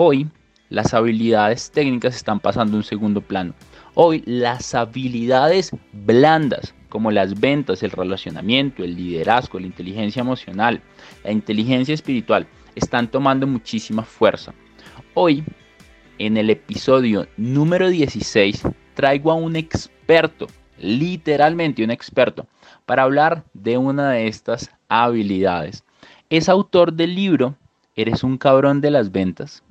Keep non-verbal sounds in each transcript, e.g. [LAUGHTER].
Hoy las habilidades técnicas están pasando a un segundo plano. Hoy las habilidades blandas, como las ventas, el relacionamiento, el liderazgo, la inteligencia emocional, la inteligencia espiritual, están tomando muchísima fuerza. Hoy, en el episodio número 16, traigo a un experto, literalmente un experto, para hablar de una de estas habilidades. Es autor del libro ¿Eres un cabrón de las ventas?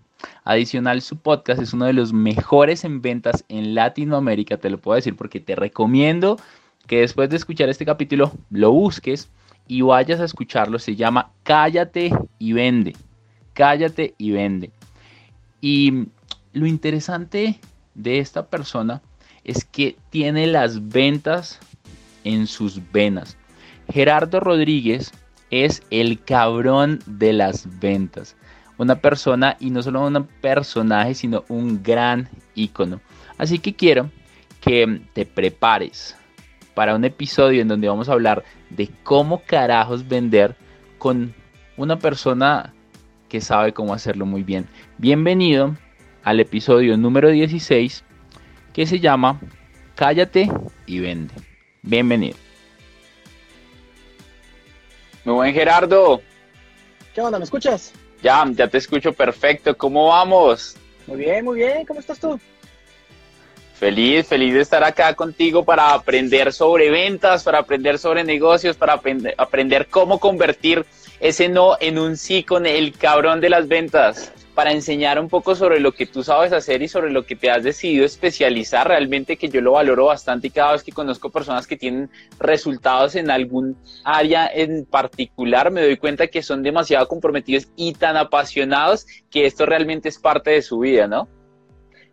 Adicional, su podcast es uno de los mejores en ventas en Latinoamérica, te lo puedo decir porque te recomiendo que después de escuchar este capítulo lo busques y vayas a escucharlo. Se llama Cállate y vende. Cállate y vende. Y lo interesante de esta persona es que tiene las ventas en sus venas. Gerardo Rodríguez es el cabrón de las ventas una persona y no solo un personaje, sino un gran ícono. Así que quiero que te prepares para un episodio en donde vamos a hablar de cómo carajos vender con una persona que sabe cómo hacerlo muy bien. Bienvenido al episodio número 16 que se llama Cállate y vende. Bienvenido. Muy buen Gerardo. ¿Qué onda? ¿Me escuchas? Ya, ya te escucho perfecto. ¿Cómo vamos? Muy bien, muy bien. ¿Cómo estás tú? Feliz, feliz de estar acá contigo para aprender sobre ventas, para aprender sobre negocios, para aprender, cómo convertir ese no en un sí con el cabrón de las ventas para enseñar un poco sobre lo que tú sabes hacer y sobre lo que te has decidido especializar, realmente que yo lo valoro bastante y cada vez que conozco personas que tienen resultados en algún área en particular, me doy cuenta que son demasiado comprometidos y tan apasionados que esto realmente es parte de su vida, ¿no?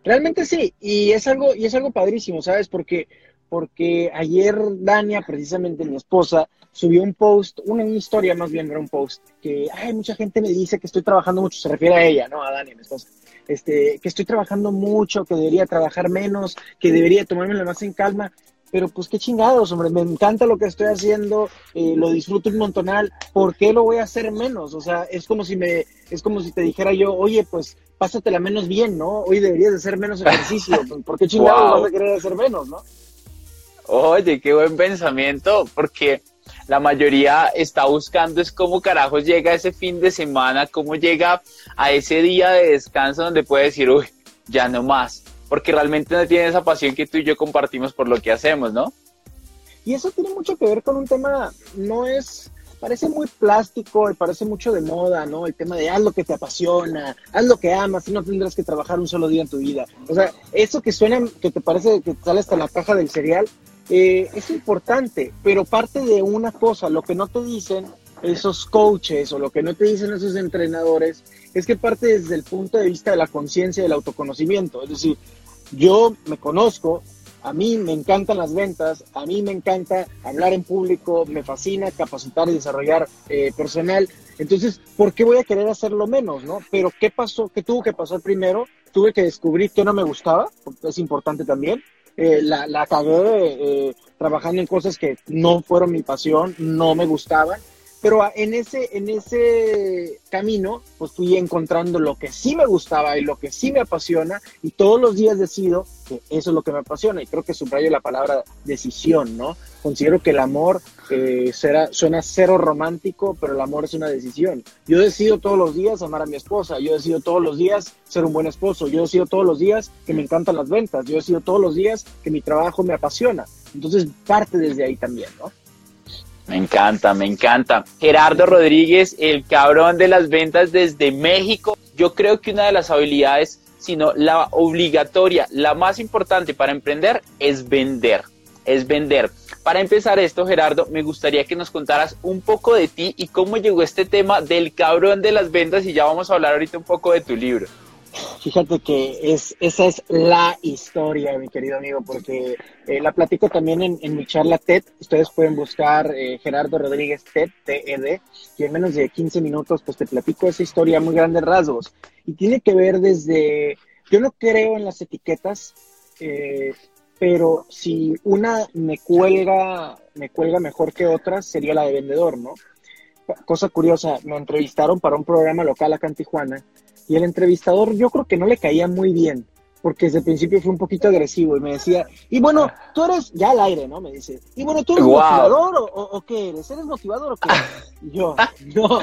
Realmente sí, y es algo, y es algo padrísimo, ¿sabes? Porque, porque ayer Dania, precisamente mi esposa, subió un post, una, historia más bien, era un post, que hay mucha gente me dice que estoy trabajando mucho, se refiere a ella, ¿no? A Dani, mi esposa. Este, que estoy trabajando mucho, que debería trabajar menos, que debería tomármelo más en calma, pero pues qué chingados, hombre, me encanta lo que estoy haciendo, eh, lo disfruto un montonal, ¿por qué lo voy a hacer menos? O sea, es como si me, es como si te dijera yo, oye, pues pásatela menos bien, ¿no? Hoy deberías de hacer menos ejercicio, ¿por qué chingados vas a querer hacer menos, no? Oye, qué buen pensamiento, porque la mayoría está buscando es cómo carajos llega ese fin de semana, cómo llega a ese día de descanso donde puede decir, uy, ya no más, porque realmente no tiene esa pasión que tú y yo compartimos por lo que hacemos, ¿no? Y eso tiene mucho que ver con un tema, no es, parece muy plástico y parece mucho de moda, ¿no? El tema de haz lo que te apasiona, haz lo que amas y no tendrás que trabajar un solo día en tu vida. O sea, eso que suena, que te parece que sale hasta la caja del cereal, eh, es importante, pero parte de una cosa, lo que no te dicen esos coaches o lo que no te dicen esos entrenadores es que parte desde el punto de vista de la conciencia y del autoconocimiento. Es decir, yo me conozco, a mí me encantan las ventas, a mí me encanta hablar en público, me fascina capacitar y desarrollar eh, personal. Entonces, ¿por qué voy a querer hacerlo menos, no? Pero ¿qué pasó? ¿Qué tuvo que pasar primero? Tuve que descubrir que no me gustaba, es importante también. Eh, la, la, cagué eh, trabajando en cosas que no fueron mi pasión, no me gustaban, Pero en ese, en ese camino, pues fui encontrando lo que sí me gustaba y lo que sí me apasiona, y todos los días decido que eso es lo que me apasiona, y creo que subrayo la palabra decisión, ¿no? Considero que el amor eh, será, suena cero romántico, pero el amor es una decisión. Yo decido todos los días amar a mi esposa, yo decido todos los días ser un buen esposo, yo decido todos los días que me encantan las ventas, yo decido todos los días que mi trabajo me apasiona. Entonces parte desde ahí también, ¿no? Me encanta, me encanta. Gerardo Rodríguez, el cabrón de las ventas desde México. Yo creo que una de las habilidades, sino la obligatoria, la más importante para emprender es vender. Es vender. Para empezar esto, Gerardo, me gustaría que nos contaras un poco de ti y cómo llegó este tema del cabrón de las ventas y ya vamos a hablar ahorita un poco de tu libro. Fíjate que es, esa es la historia, mi querido amigo, porque eh, la platico también en, mi charla TED. Ustedes pueden buscar eh, Gerardo Rodríguez TED, TED, y en menos de 15 minutos pues te platico esa historia muy grandes rasgos. Y tiene que ver desde, yo no creo en las etiquetas, eh, pero si una me cuelga, me cuelga mejor que otra, sería la de vendedor, ¿no? Cosa curiosa, me entrevistaron para un programa local acá en Tijuana y el entrevistador yo creo que no le caía muy bien, porque desde el principio fue un poquito agresivo y me decía, y bueno, tú eres, ya al aire, ¿no? Me dice, y bueno, ¿tú eres motivador o, qué eres? ¿Eres motivador o qué? [LAUGHS] yo, no,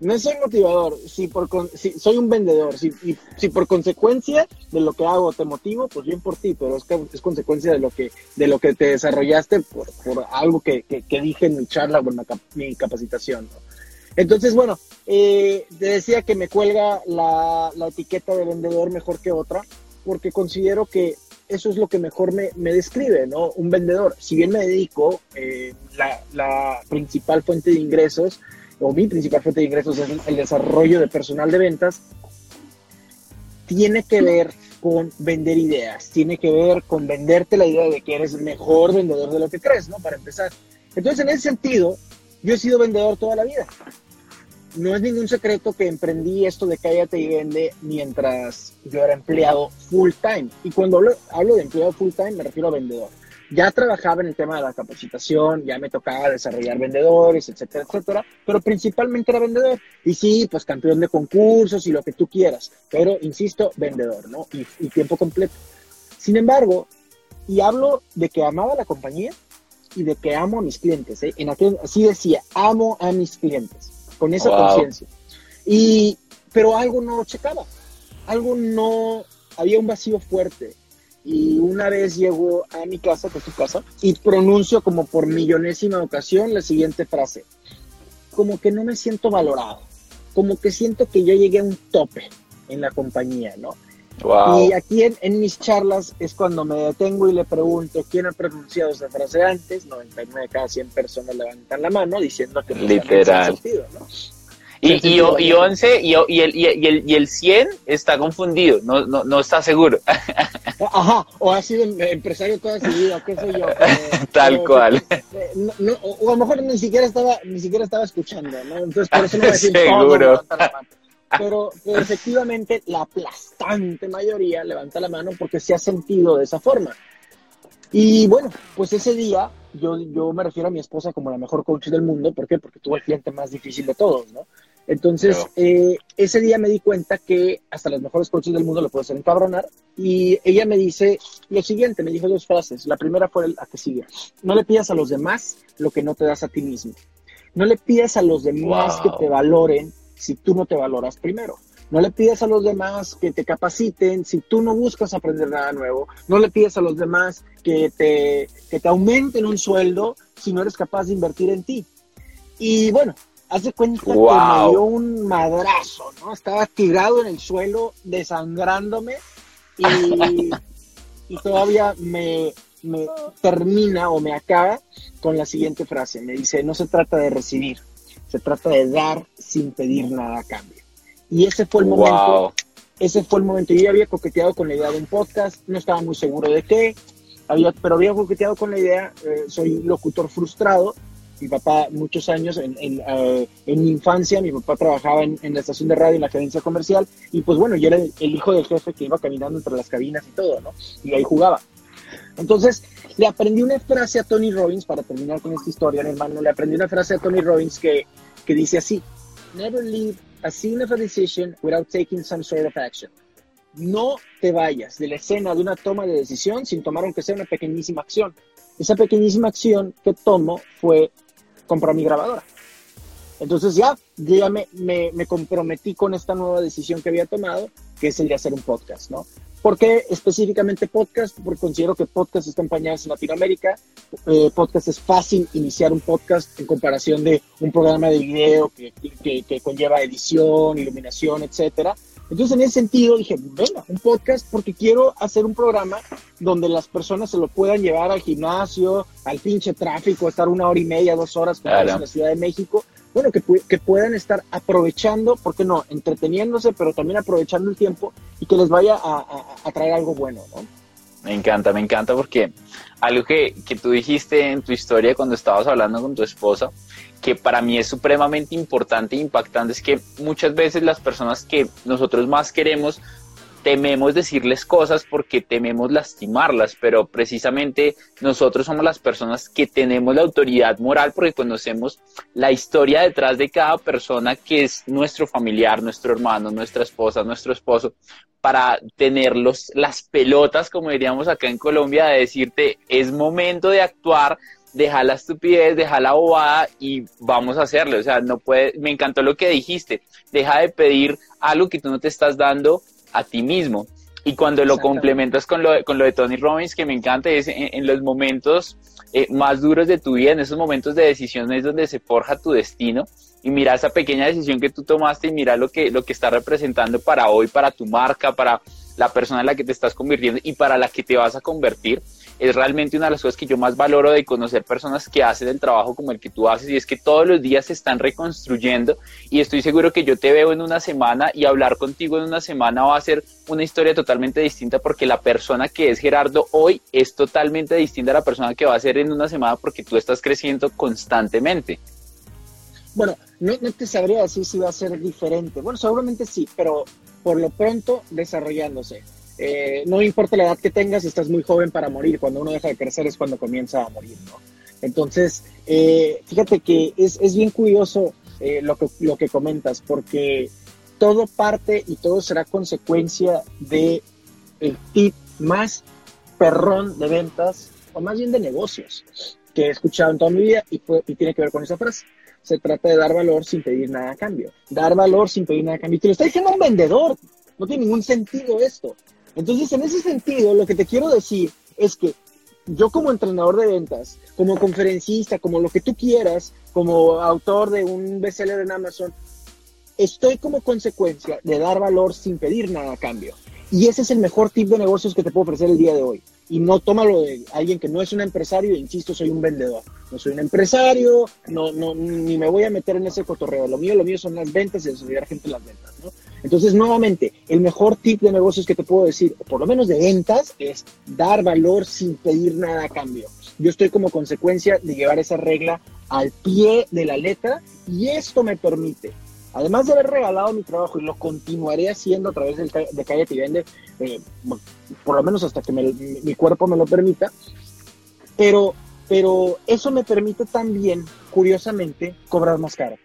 no soy motivador, si por si, soy un vendedor, si, si por consecuencia de lo que hago te motivo, pues bien por ti, pero es, que es consecuencia de lo que, de lo que te desarrollaste por, por algo que, que, dije en mi charla o en mi capacitación, ¿no? Entonces, bueno, eh, te decía que me cuelga la, etiqueta de vendedor mejor que otra, porque considero que eso es lo que mejor me, describe, ¿no? Un vendedor. Si bien me dedico, eh, la, principal fuente de ingresos, o mi principal fuente de ingresos es el desarrollo de personal de ventas, tiene que ver con vender ideas, tiene que ver con venderte la idea de que eres mejor vendedor de lo que crees, ¿no? Para empezar. Entonces, en ese sentido, yo he sido vendedor toda la vida. No es ningún secreto que emprendí esto de cállate y vende mientras yo era empleado full time. Y cuando hablo, de empleado full time me refiero a vendedor. Ya trabajaba en el tema de la capacitación, ya me tocaba desarrollar vendedores, etcétera, etcétera, pero principalmente era vendedor. Y sí, pues campeón de concursos y lo que tú quieras, pero insisto, vendedor, ¿no? Y, tiempo completo. Sin embargo, y hablo de que amaba la compañía, y de que amo a mis clientes. ¿eh? Así decía, amo a mis clientes, con esa conciencia. Y, pero algo no checaba, algo no, había un vacío fuerte. Y una vez llego a mi casa, que es tu casa, y pronuncio como por millonésima ocasión la siguiente frase. Como que no me siento valorado, como que siento que yo llegué a un tope en la compañía, ¿no? Y aquí en, mis charlas es cuando me detengo y le pregunto quién ha pronunciado esa frase antes. 99 de cada 100 personas levantan la mano diciendo que literal. Sentido, ¿no? Y, y, y, 11 y, y, el, y, el, y el 100 está confundido, no, no, no está seguro. Ajá, o ha sido empresario toda su vida, qué sé yo. [LAUGHS] Tal cual. Eh, no, o a lo mejor ni siquiera estaba, ni siquiera estaba escuchando, ¿no? Entonces por eso no a decir [LAUGHS] Pero, efectivamente la aplastante mayoría levanta la mano porque se ha sentido de esa forma. Y bueno, pues ese día yo, yo me refiero a mi esposa como la mejor coach del mundo. ¿Por qué? Porque tuvo el cliente más difícil de todos, ¿no? Entonces, eh, ese día me di cuenta que hasta los mejores coaches del mundo lo puedo hacer encabronar. Y ella me dice lo siguiente, me dijo dos frases. La primera fue la que sigue. No le pidas a los demás lo que no te das a ti mismo. No le pidas a los demás que te valoren si tú no te valoras primero. No le pides a los demás que te capaciten si tú no buscas aprender nada nuevo. No le pides a los demás que te, que te aumenten un sueldo si no eres capaz de invertir en ti. Y bueno, hace cuenta que me dio un madrazo, ¿no? Estaba tirado en el suelo, desangrándome y, y todavía me, me termina o me acaba con la siguiente frase. Me dice, no se trata de recibir, se trata de dar sin pedir nada a cambio. Y ese fue el momento, ese fue el momento. Yo ya había coqueteado con la idea de un podcast, no estaba muy seguro de qué, había, pero había coqueteado con la idea, eh, soy locutor frustrado, mi papá muchos años, en, en, eh, en mi infancia, mi papá trabajaba en, en, la estación de radio, en la agencia comercial, y pues bueno, yo era el, el, hijo del jefe que iba caminando entre las cabinas y todo, ¿no? Y ahí jugaba. Entonces, le aprendí una frase a Tony Robbins, para terminar con esta historia, hermano, le aprendí una frase a Tony Robbins que que dice así, never leave a scene of a decision without taking some sort of action. No te vayas de la escena de una toma de decisión sin tomar aunque sea una pequeñísima acción. Esa pequeñísima acción que tomo fue comprar mi grabadora. Entonces ya, ya me, me, comprometí con esta nueva decisión que había tomado, que es el de hacer un podcast, ¿no? ¿Por qué específicamente podcast? Porque considero que podcast están pañados en Latinoamérica. Eh, podcast es fácil iniciar un podcast en comparación de un programa de video que, que, que conlleva edición, iluminación, etcétera. Entonces, en ese sentido, dije, venga, un podcast porque quiero hacer un programa donde las personas se lo puedan llevar al gimnasio, al pinche tráfico, estar una hora y media, dos horas en la Ciudad de México. Bueno, que, que puedan estar aprovechando, ¿por qué no? Entreteniéndose, pero también aprovechando el tiempo y que les vaya a, traer algo bueno, ¿no? Me encanta, me encanta porque algo que, que tú dijiste en tu historia cuando estabas hablando con tu esposa, que para mí es supremamente importante e impactante es que muchas veces las personas que nosotros más queremos tememos decirles cosas porque tememos lastimarlas, pero precisamente nosotros somos las personas que tenemos la autoridad moral porque conocemos la historia detrás de cada persona que es nuestro familiar, nuestro hermano, nuestra esposa, nuestro esposo, para tener las pelotas, como diríamos acá en Colombia, de decirte es momento de actuar, deja la estupidez, deja la bobada y vamos a hacerlo. O sea, no puede, me encantó lo que dijiste, deja de pedir algo que tú no te estás dando a ti mismo. Y cuando lo complementas con lo, con lo de Tony Robbins, que me encanta, es en, los momentos eh, más duros de tu vida, en esos momentos de decisiones donde se forja tu destino, y mira esa pequeña decisión que tú tomaste y mira lo que, lo que está representando para hoy, para tu marca, para la persona en la que te estás convirtiendo y para la que te vas a convertir es realmente una de las cosas que yo más valoro de conocer personas que hacen el trabajo como el que tú haces y es que todos los días se están reconstruyendo y estoy seguro que yo te veo en una semana y hablar contigo en una semana va a ser una historia totalmente distinta porque la persona que es Gerardo hoy es totalmente distinta a la persona que va a ser en una semana porque tú estás creciendo constantemente. Bueno, no, no te sabría decir si va a ser diferente. Bueno, seguramente sí, pero por lo pronto desarrollándose. Eh, no importa la edad que tengas, estás muy joven para morir. Cuando uno deja de crecer es cuando comienza a morir, ¿no? Entonces, eh, fíjate que es, bien curioso eh, lo, que, lo que comentas, porque todo parte y todo será consecuencia de el tip más perrón de ventas, o más bien de negocios, que he escuchado en toda mi vida y, y tiene que ver con esa frase. Se trata de dar valor sin pedir nada a cambio. Dar valor sin pedir nada a cambio. Y te lo está diciendo un vendedor. No tiene ningún sentido esto. Entonces, en ese sentido, lo que te quiero decir es que yo como entrenador de ventas, como conferencista, como lo que tú quieras, como autor de un bestseller en Amazon, estoy como consecuencia de dar valor sin pedir nada a cambio. Y ese es el mejor tipo de negocios que te puedo ofrecer el día de hoy. Y no tómalo de alguien que no es un empresario, insisto, soy un vendedor. No soy un empresario, no, no, ni me voy a meter en ese cotorreo. Lo mío, lo mío son las ventas y desarrollar gente en las ventas. ¿no? Entonces, nuevamente, el mejor tip de negocios que te puedo decir, por lo menos de ventas, es dar valor sin pedir nada a cambio. Yo estoy como consecuencia de llevar esa regla al pie de la letra y esto me permite además de haber regalado mi trabajo y lo continuaré haciendo a través de, de Calle y Vende, eh, por lo menos hasta que mi cuerpo me lo permita, pero, pero eso me permite también, curiosamente, cobrar más caro.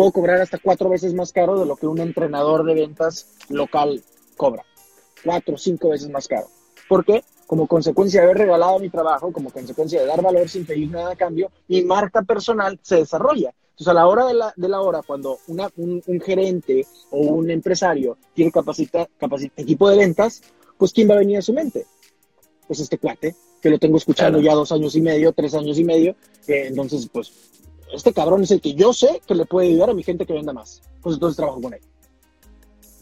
Puedo cobrar hasta cuatro veces más caro de lo que un entrenador de ventas local cobra. Cuatro cinco veces más caro. ¿Por qué? Como consecuencia de haber regalado mi trabajo, como consecuencia de dar valor sin pedir nada a cambio, mi marca personal se desarrolla. Entonces, a la hora de la, de la hora, cuando una, un, gerente o un empresario tiene capacita, equipo de ventas, pues ¿quién va a venir a su mente? Pues este cuate, que lo tengo escuchando ya dos años y medio, tres años y medio. entonces, pues, este cabrón es el que yo sé que le puede ayudar a mi gente que venda más. Pues entonces trabajo con él.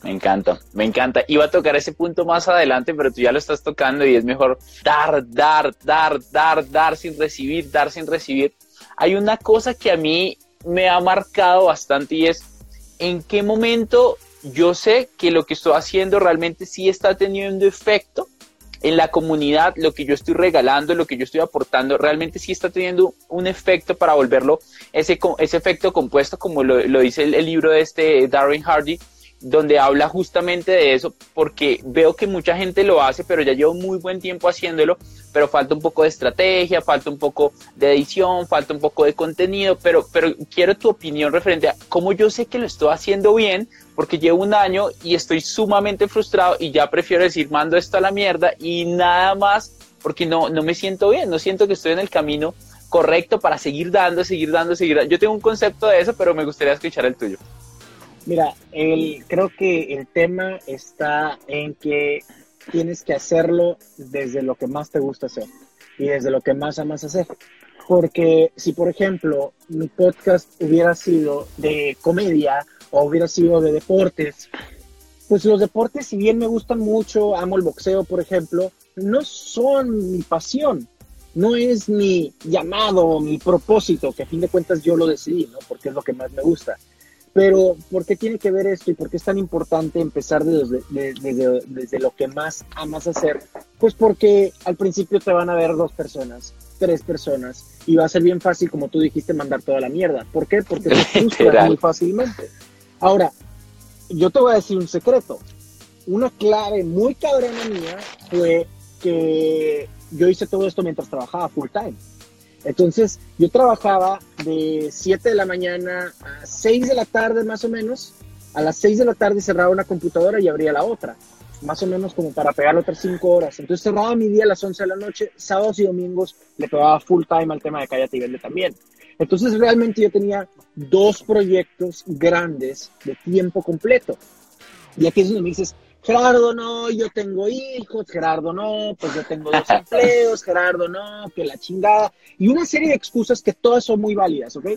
Me encanta, me encanta. Iba a tocar ese punto más adelante, pero tú ya lo estás tocando y es mejor dar, dar, dar, dar, dar sin recibir, dar sin recibir. Hay una cosa que a mí me ha marcado bastante y es en qué momento yo sé que lo que estoy haciendo realmente sí está teniendo efecto en la comunidad, lo que yo estoy regalando, lo que yo estoy aportando, realmente sí está teniendo un efecto para volverlo ese, ese efecto compuesto, como lo, dice el, libro de este Darren Hardy, donde habla justamente de eso, porque veo que mucha gente lo hace, pero ya llevo muy buen tiempo haciéndolo, pero falta un poco de estrategia, falta un poco de edición, falta un poco de contenido, pero, pero quiero tu opinión referente a cómo yo sé que lo estoy haciendo bien, porque llevo un año y estoy sumamente frustrado y ya prefiero decir, mando esto a la mierda y nada más, porque no, no me siento bien, no siento que estoy en el camino correcto para seguir dando, seguir dando, seguir dando. Yo tengo un concepto de eso, pero me gustaría escuchar el tuyo. Mira, el, creo que el tema está en que tienes que hacerlo desde lo que más te gusta hacer y desde lo que más amas hacer. Porque si, por ejemplo, mi podcast hubiera sido de comedia o hubiera sido de deportes, pues los deportes, si bien me gustan mucho, amo el boxeo, por ejemplo, no son mi pasión, no es mi llamado, mi propósito, que a fin de cuentas yo lo decidí, ¿no? Porque es lo que más me gusta. Pero, ¿por qué tiene que ver esto y por qué es tan importante empezar desde, desde, lo que más amas hacer? Pues porque al principio te van a ver dos personas, tres personas, y va a ser bien fácil, como tú dijiste, mandar toda la mierda. ¿Por qué? Porque te [LAUGHS] frustras muy fácilmente. Ahora, yo te voy a decir un secreto. Una clave muy cabrona mía fue que yo hice todo esto mientras trabajaba full time. Entonces, yo trabajaba de 7 de la mañana a 6 de la tarde más o menos. A las 6 de la tarde cerraba una computadora y abría la otra, más o menos como para pegar otras 5 horas. Entonces cerraba mi día a las 11 de la noche, sábados y domingos le pegaba full time al tema de Cállate y Vende también. Entonces realmente yo tenía dos proyectos grandes de tiempo completo. Y aquí es donde me dices, Gerardo, no, yo tengo hijos, Gerardo, no, pues yo tengo dos empleos, Gerardo, no, que la chingada. Y una serie de excusas que todas son muy válidas, ¿ok?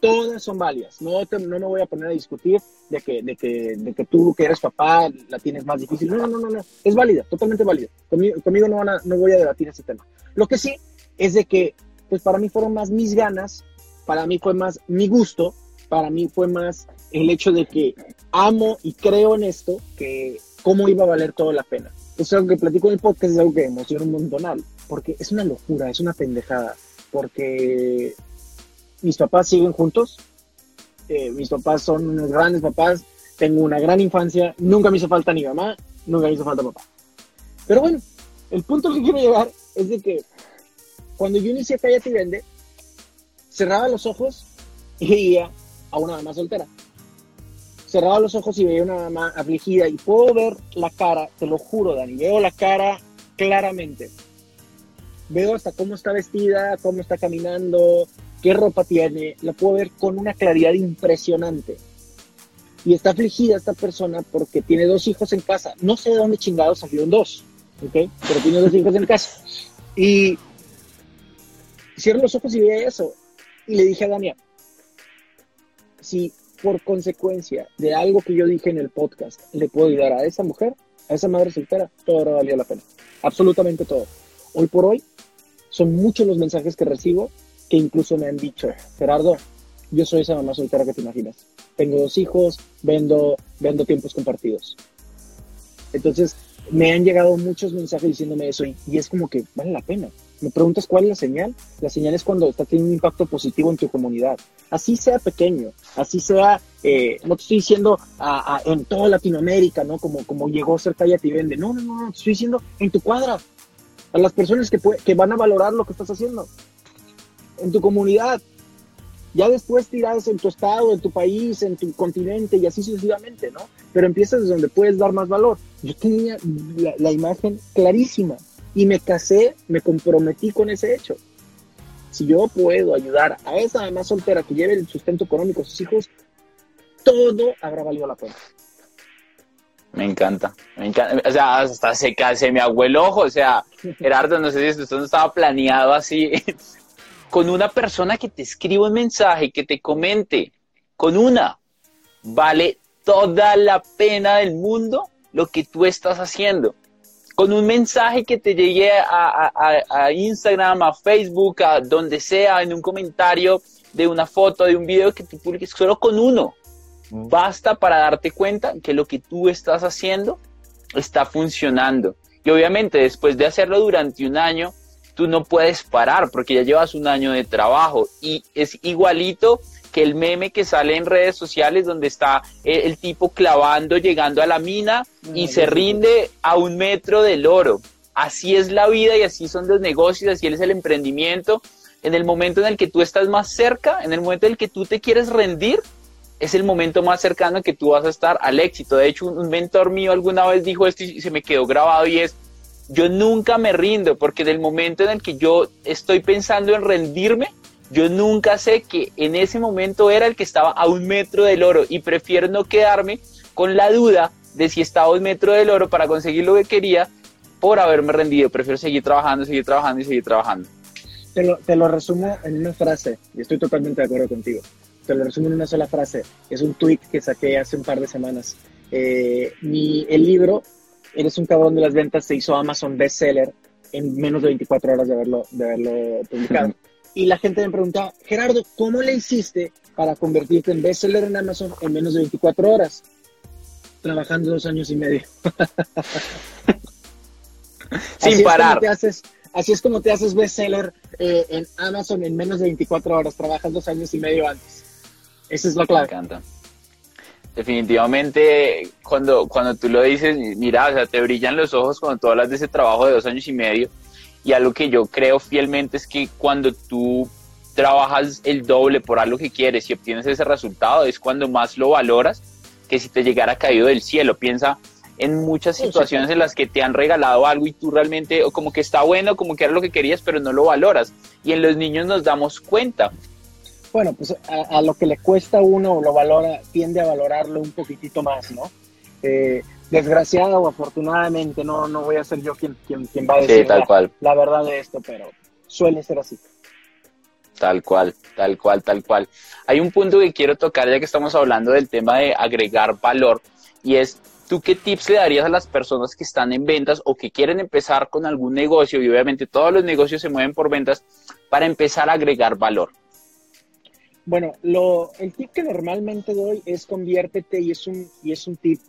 Todas son válidas. No, no me voy a poner a discutir de que, de, que, de que tú, que eres papá, la tienes más difícil. No, no, no, no, es válida, totalmente válida. Conmigo, conmigo no, van a, no voy a debatir ese tema. Lo que sí es de que, pues para mí fueron más mis ganas, para mí fue más mi gusto, para mí fue más el hecho de que amo y creo en esto, que cómo iba a valer toda la pena. Eso es algo que platico en el podcast, es algo que emociona un montonal, porque es una locura, es una pendejada, porque mis papás siguen juntos, eh, mis papás son unos grandes papás, tengo una gran infancia, nunca me hizo falta ni mamá, nunca me hizo falta papá. Pero bueno, el punto que quiero llegar es de que cuando yo inicié Cállate y Vende, cerraba los ojos y veía a una mamá soltera cerraba los ojos y veía una mamá afligida y puedo ver la cara, te lo juro, Dani, veo la cara claramente. Veo hasta cómo está vestida, cómo está caminando, qué ropa tiene, la puedo ver con una claridad impresionante. Y está afligida esta persona porque tiene dos hijos en casa. No sé de dónde chingados salieron dos, ¿ok? Pero tiene dos hijos en casa. Y cierro los ojos y veía eso. Y le dije a Dania, si por consecuencia de algo que yo dije en el podcast, le puedo ayudar a esa mujer, a esa madre soltera, todo ahora valió la pena. Absolutamente todo. Hoy por hoy, son muchos los mensajes que recibo que incluso me han dicho, Gerardo, yo soy esa mamá soltera que te imaginas. Tengo dos hijos, vendo, vendo tiempos compartidos. Entonces, me han llegado muchos mensajes diciéndome eso y es como que vale la pena. Me preguntas cuál es la señal. La señal es cuando está teniendo un impacto positivo en tu comunidad. Así sea pequeño, así sea, eh, no te estoy diciendo en toda Latinoamérica, ¿no? Como, como llegó a Cállate y Vende. No, no, no, te estoy diciendo en tu cuadra. A las personas que, que van a valorar lo que estás haciendo. En tu comunidad. Ya después tiras en tu estado, en tu país, en tu continente y así sucesivamente, ¿no? Pero empiezas desde donde puedes dar más valor. Yo tenía la imagen clarísima y me casé, me comprometí con ese hecho. Si yo puedo ayudar a esa mamá soltera que lleve el sustento económico a sus hijos, todo habrá valido la pena. Me encanta, me encanta. O sea, hasta se, se me abuelo el ojo. O sea, [LAUGHS] Gerardo, no sé si esto no estaba planeado así. [LAUGHS] con una persona que te escriba un mensaje, que te comente, con una, vale toda la pena del mundo lo que tú estás haciendo con un mensaje que te llegue a, Instagram, a Facebook, a donde sea, en un comentario de una foto, de un video que tú publiques, solo con uno. Basta para darte cuenta que lo que tú estás haciendo está funcionando. Y obviamente después de hacerlo durante un año, tú no puedes parar porque ya llevas un año de trabajo y es igualito que el meme que sale en redes sociales donde está el, tipo clavando, llegando a la mina y se rinde a un metro del oro. Así es la vida y así son los negocios, así es el emprendimiento. En el momento en el que tú estás más cerca, en el momento en el que tú te quieres rendir, es el momento más cercano en que tú vas a estar al éxito. De hecho, un, mentor mío alguna vez dijo esto y se me quedó grabado y es, yo nunca me rindo porque del momento en el que yo estoy pensando en rendirme, yo nunca sé que en ese momento era el que estaba a un metro del oro y prefiero no quedarme con la duda de si estaba a un metro del oro para conseguir lo que quería por haberme rendido. Prefiero seguir trabajando, seguir trabajando y seguir trabajando. Te lo, te lo resumo en una frase y estoy totalmente de acuerdo contigo. Te lo resumo en una sola frase. Es un tweet que saqué hace un par de semanas. Eh, mi, el libro, Eres un cabrón de las ventas, se hizo Amazon bestseller en menos de 24 horas de haberlo, de haberlo publicado. [LAUGHS] Y la gente me pregunta, Gerardo, ¿cómo le hiciste para convertirte en bestseller en Amazon en menos de 24 horas? Trabajando dos años y medio. [LAUGHS] Sin parar. así es como te haces bestseller eh, en Amazon en menos de 24 horas. Trabajas dos años y medio antes. Esa es la clave. Me encanta. Definitivamente, cuando, cuando tú lo dices, mira, o sea, te brillan los ojos cuando tú hablas de ese trabajo de dos años y medio y algo que yo creo fielmente es que cuando tú trabajas el doble por algo que quieres y obtienes ese resultado, es cuando más lo valoras que si te llegara caído del cielo. Piensa en muchas situaciones en las que te han regalado algo y tú realmente, o como que está bueno, como que era lo que querías, pero no lo valoras. Y en los niños nos damos cuenta. Bueno, pues a, lo que le cuesta a uno lo valora, tiende a valorarlo un poquitito más, ¿no? Eh, desgraciada o afortunadamente, no, no voy a ser yo quien, quien, quien va a decir tal la, cual. la verdad de esto, pero suele ser así. Tal cual, tal cual, tal cual. Hay un punto que quiero tocar ya que estamos hablando del tema de agregar valor y es, ¿tú qué tips le darías a las personas que están en ventas o que quieren empezar con algún negocio? Y obviamente todos los negocios se mueven por ventas para empezar a agregar valor. Bueno, lo, el tip que normalmente doy es conviértete y es un, y es un tip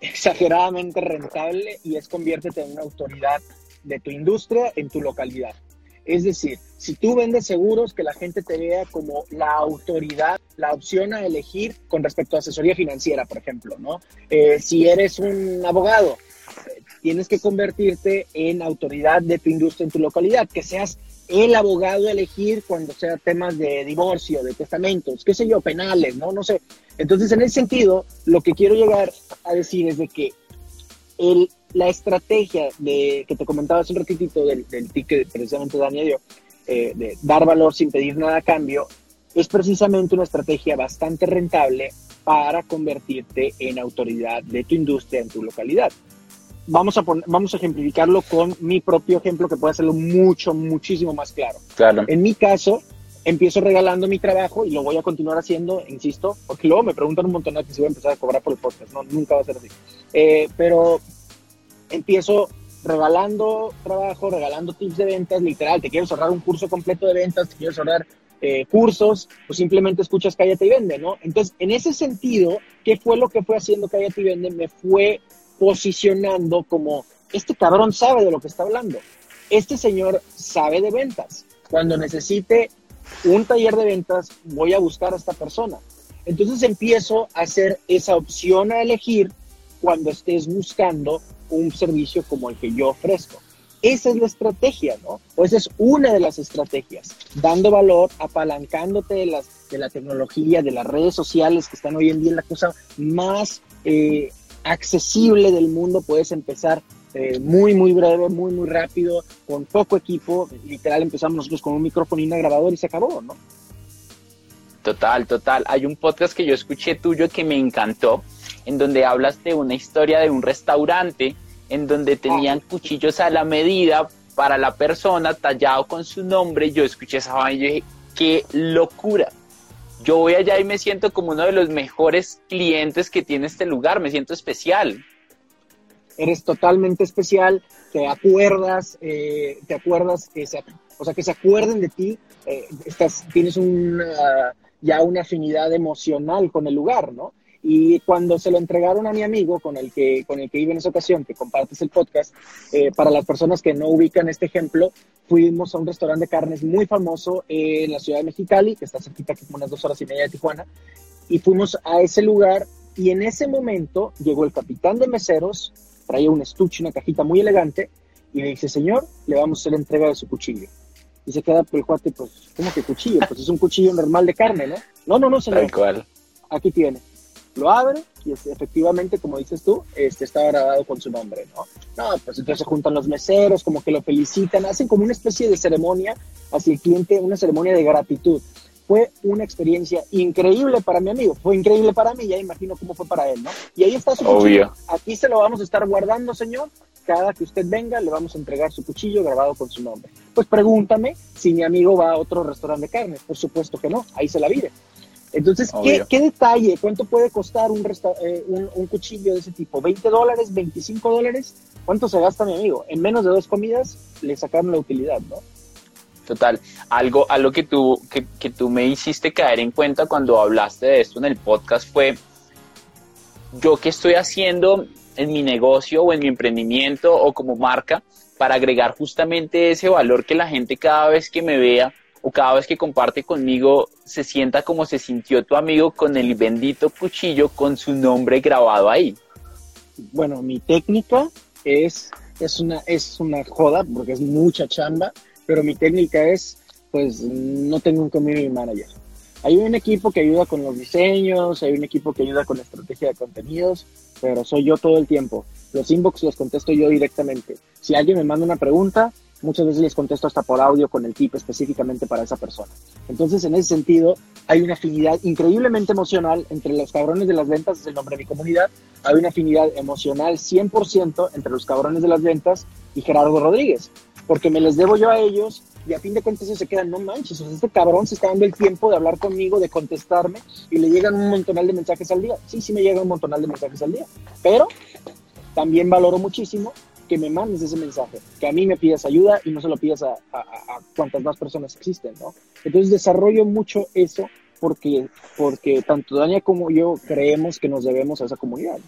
exageradamente rentable y es conviértete en una autoridad de tu industria en tu localidad. Es decir, si tú vendes seguros, que la gente te vea como la autoridad, la opción a elegir con respecto a asesoría financiera, por ejemplo, ¿no? Eh, si eres un abogado, tienes que convertirte en autoridad de tu industria en tu localidad, que seas el abogado a elegir cuando sea temas de divorcio, de testamentos, qué sé yo, penales, ¿no? No sé. Entonces, en ese sentido, lo que quiero llegar a decir es de que el, la estrategia de, que te comentaba hace un ratito del, del ticket, precisamente Daniel dio, eh, de dar valor sin pedir nada a cambio, es precisamente una estrategia bastante rentable para convertirte en autoridad de tu industria en tu localidad. Vamos a, vamos a ejemplificarlo con mi propio ejemplo que puede hacerlo mucho, muchísimo más claro. Claro. En mi caso, empiezo regalando mi trabajo y lo voy a continuar haciendo, insisto, porque luego me preguntan un montón de que si voy a empezar a cobrar por el podcast, no, nunca va a ser así. Eh, pero empiezo regalando trabajo, regalando tips de ventas, literal, te quieres ahorrar un curso completo de ventas, te quieres ahorrar eh, cursos, o simplemente escuchas Cállate y Vende, ¿no? Entonces, en ese sentido, ¿qué fue lo que fue haciendo Cállate y Vende? Me fue posicionando como, este cabrón sabe de lo que está hablando, este señor sabe de ventas. Cuando necesite un taller de ventas, voy a buscar a esta persona. Entonces empiezo a hacer esa opción a elegir cuando estés buscando un servicio como el que yo ofrezco. Esa es la estrategia, ¿no? O esa es una de las estrategias, dando valor, apalancándote de, las, de la tecnología, de las redes sociales que están hoy en día la cosa más eh, accesible del mundo. Puedes empezar eh, muy, muy breve, muy, muy rápido, con poco equipo. Literal, empezamos nosotros con un micrófono y una grabadora y se acabó, ¿no? Total, total. Hay un podcast que yo escuché tuyo que me encantó, en donde hablas de una historia de un restaurante en donde tenían cuchillos a la medida para la persona, tallado con su nombre. Yo escuché esa vaina y yo dije, qué locura. Yo voy allá y me siento como uno de los mejores clientes que tiene este lugar, me siento especial eres totalmente especial, te acuerdas, eh, te acuerdas que se, o sea, que se acuerden de ti, eh, estás, tienes ya una afinidad emocional con el lugar, ¿no? Y cuando se lo entregaron a mi amigo con el que, con el que iba en esa ocasión, que compartes el podcast, eh, para las personas que no ubican este ejemplo, fuimos a un restaurante de carnes muy famoso en la ciudad de Mexicali, que está cerquita, como unas dos horas y media de Tijuana, y fuimos a ese lugar y en ese momento llegó el capitán de meseros, traía un estuche, una cajita muy elegante, y le dice, señor, le vamos a hacer la entrega de su cuchillo. Y se queda el cuate, pues, ¿cómo que cuchillo? Pues es un cuchillo normal de carne, ¿no? No, no, no, señor. cual. Aquí tiene. Lo abre y efectivamente, como dices tú, este está grabado con su nombre, ¿no? No, pues entonces se juntan los meseros, como que lo felicitan, hacen como una especie de ceremonia hacia el cliente, una ceremonia de gratitud. Fue una experiencia increíble para mi amigo, fue increíble para mí, ya imagino cómo fue para él, ¿no? Y ahí está su Obvio. Aquí se lo vamos a estar guardando, señor. Cada que usted venga, le vamos a entregar su cuchillo grabado con su nombre. Pues pregúntame si mi amigo va a otro restaurante de carne. Por supuesto que no, ahí se la vive. Entonces, ¿qué, ¿qué, detalle? ¿Cuánto puede costar un, eh, un, un, cuchillo de ese tipo? ¿20 dólares? ¿25 dólares? ¿Cuánto se gasta mi amigo? En menos de dos comidas le sacaron la utilidad, ¿no? Total, algo, algo que, tú, que, que tú me hiciste caer en cuenta cuando hablaste de esto en el podcast fue, yo qué estoy haciendo en mi negocio o en mi emprendimiento o como marca para agregar justamente ese valor que la gente cada vez que me vea cada vez que comparte conmigo se sienta como se sintió tu amigo con el bendito cuchillo con su nombre grabado ahí. Bueno, mi técnica es, es, una, es una joda porque es mucha chamba pero mi técnica es, pues no tengo un community manager. Hay un equipo que ayuda con los diseños, hay un equipo que ayuda con la estrategia de contenidos, pero soy yo todo el tiempo. Los inbox los contesto yo directamente. Si alguien me manda una pregunta, muchas veces les contesto hasta por audio con el tip específicamente para esa persona. Entonces, en ese sentido, hay una afinidad increíblemente emocional entre los cabrones de las ventas, es el nombre de mi comunidad, hay una afinidad emocional 100% entre los cabrones de las ventas y Gerardo Rodríguez porque me les debo yo a ellos y a fin de cuentas se quedan, no manches, este cabrón se está dando el tiempo de hablar conmigo, de contestarme y le llegan un montonal de mensajes al día. Sí, sí me llegan un montonal de mensajes al día, pero también valoro muchísimo que me mandes ese mensaje, que a mí me pidas ayuda y no se lo pidas a, cuantas más personas existen, ¿no? Entonces desarrollo mucho eso porque, porque tanto Dania como yo creemos que nos debemos a esa comunidad,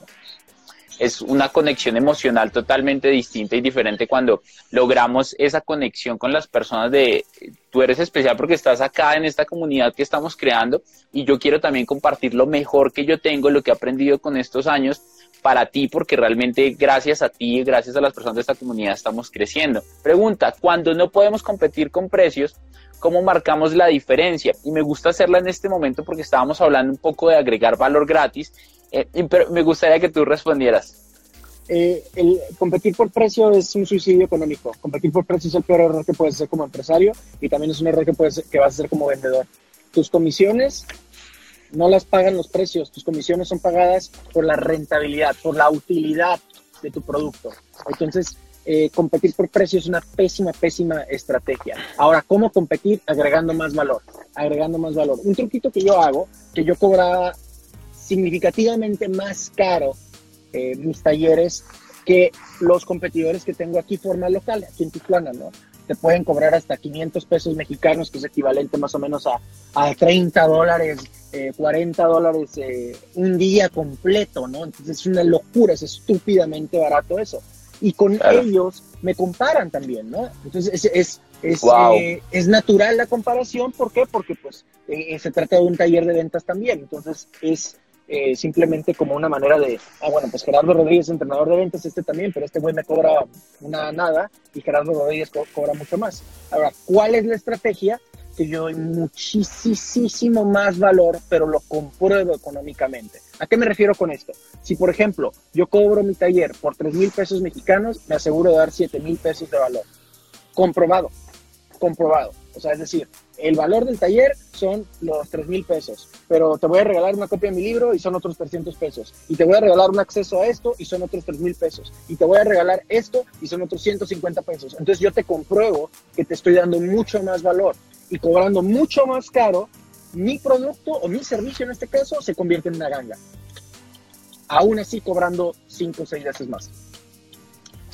es una conexión emocional totalmente distinta y diferente cuando logramos esa conexión con las personas de tú eres especial porque estás acá en esta comunidad que estamos creando y yo quiero también compartir lo mejor que yo tengo, lo que he aprendido con estos años para ti porque realmente gracias a ti, gracias a las personas de esta comunidad estamos creciendo. Pregunta, cuando no podemos competir con precios, ¿cómo marcamos la diferencia? Y me gusta hacerla en este momento porque estábamos hablando un poco de agregar valor gratis eh, pero me gustaría que tú respondieras. Eh, el competir por precio es un suicidio económico. Competir por precio es el peor error que puedes hacer como empresario y también es un error que, puedes, que vas a hacer como vendedor. Tus comisiones no las pagan los precios, tus comisiones son pagadas por la rentabilidad, por la utilidad de tu producto. Entonces, eh, competir por precio es una pésima, pésima estrategia. Ahora, ¿cómo competir? Agregando más valor, agregando más valor. Un truquito que yo hago, que yo cobraba significativamente más caro eh, mis talleres que los competidores que tengo aquí forma local, aquí en Tijuana, ¿no? Te pueden cobrar hasta 500 pesos mexicanos, que es equivalente más o menos a, a 30 dólares, 40 eh, dólares eh, un día completo, ¿no? Entonces es una locura, es estúpidamente barato eso. Y con ellos me comparan también, ¿no? Entonces es, es, es, es natural la comparación, ¿por qué? Porque pues se trata de un taller de ventas también, entonces es eh, simplemente como una manera de, ah, bueno, pues Gerardo Rodríguez, entrenador de ventas, este también, pero este güey me cobra una nada y Gerardo Rodríguez cobra mucho más. Ahora, ¿cuál es la estrategia? Que yo doy muchísimo más valor, pero lo compruebo económicamente. ¿A qué me refiero con esto? Si, por ejemplo, yo cobro mi taller por 3 mil pesos mexicanos, me aseguro de dar 7 mil pesos de valor. Comprobado, comprobado. O sea, es decir, el valor del taller son los 3 mil pesos, pero te voy a regalar una copia de mi libro y son otros 300 pesos. Y te voy a regalar un acceso a esto y son otros 3 mil pesos. Y te voy a regalar esto y son otros 150 pesos. Entonces yo te compruebo que te estoy dando mucho más valor y cobrando mucho más caro, mi producto o mi servicio en este caso se convierte en una ganga. Aún así cobrando 5 o 6 veces más.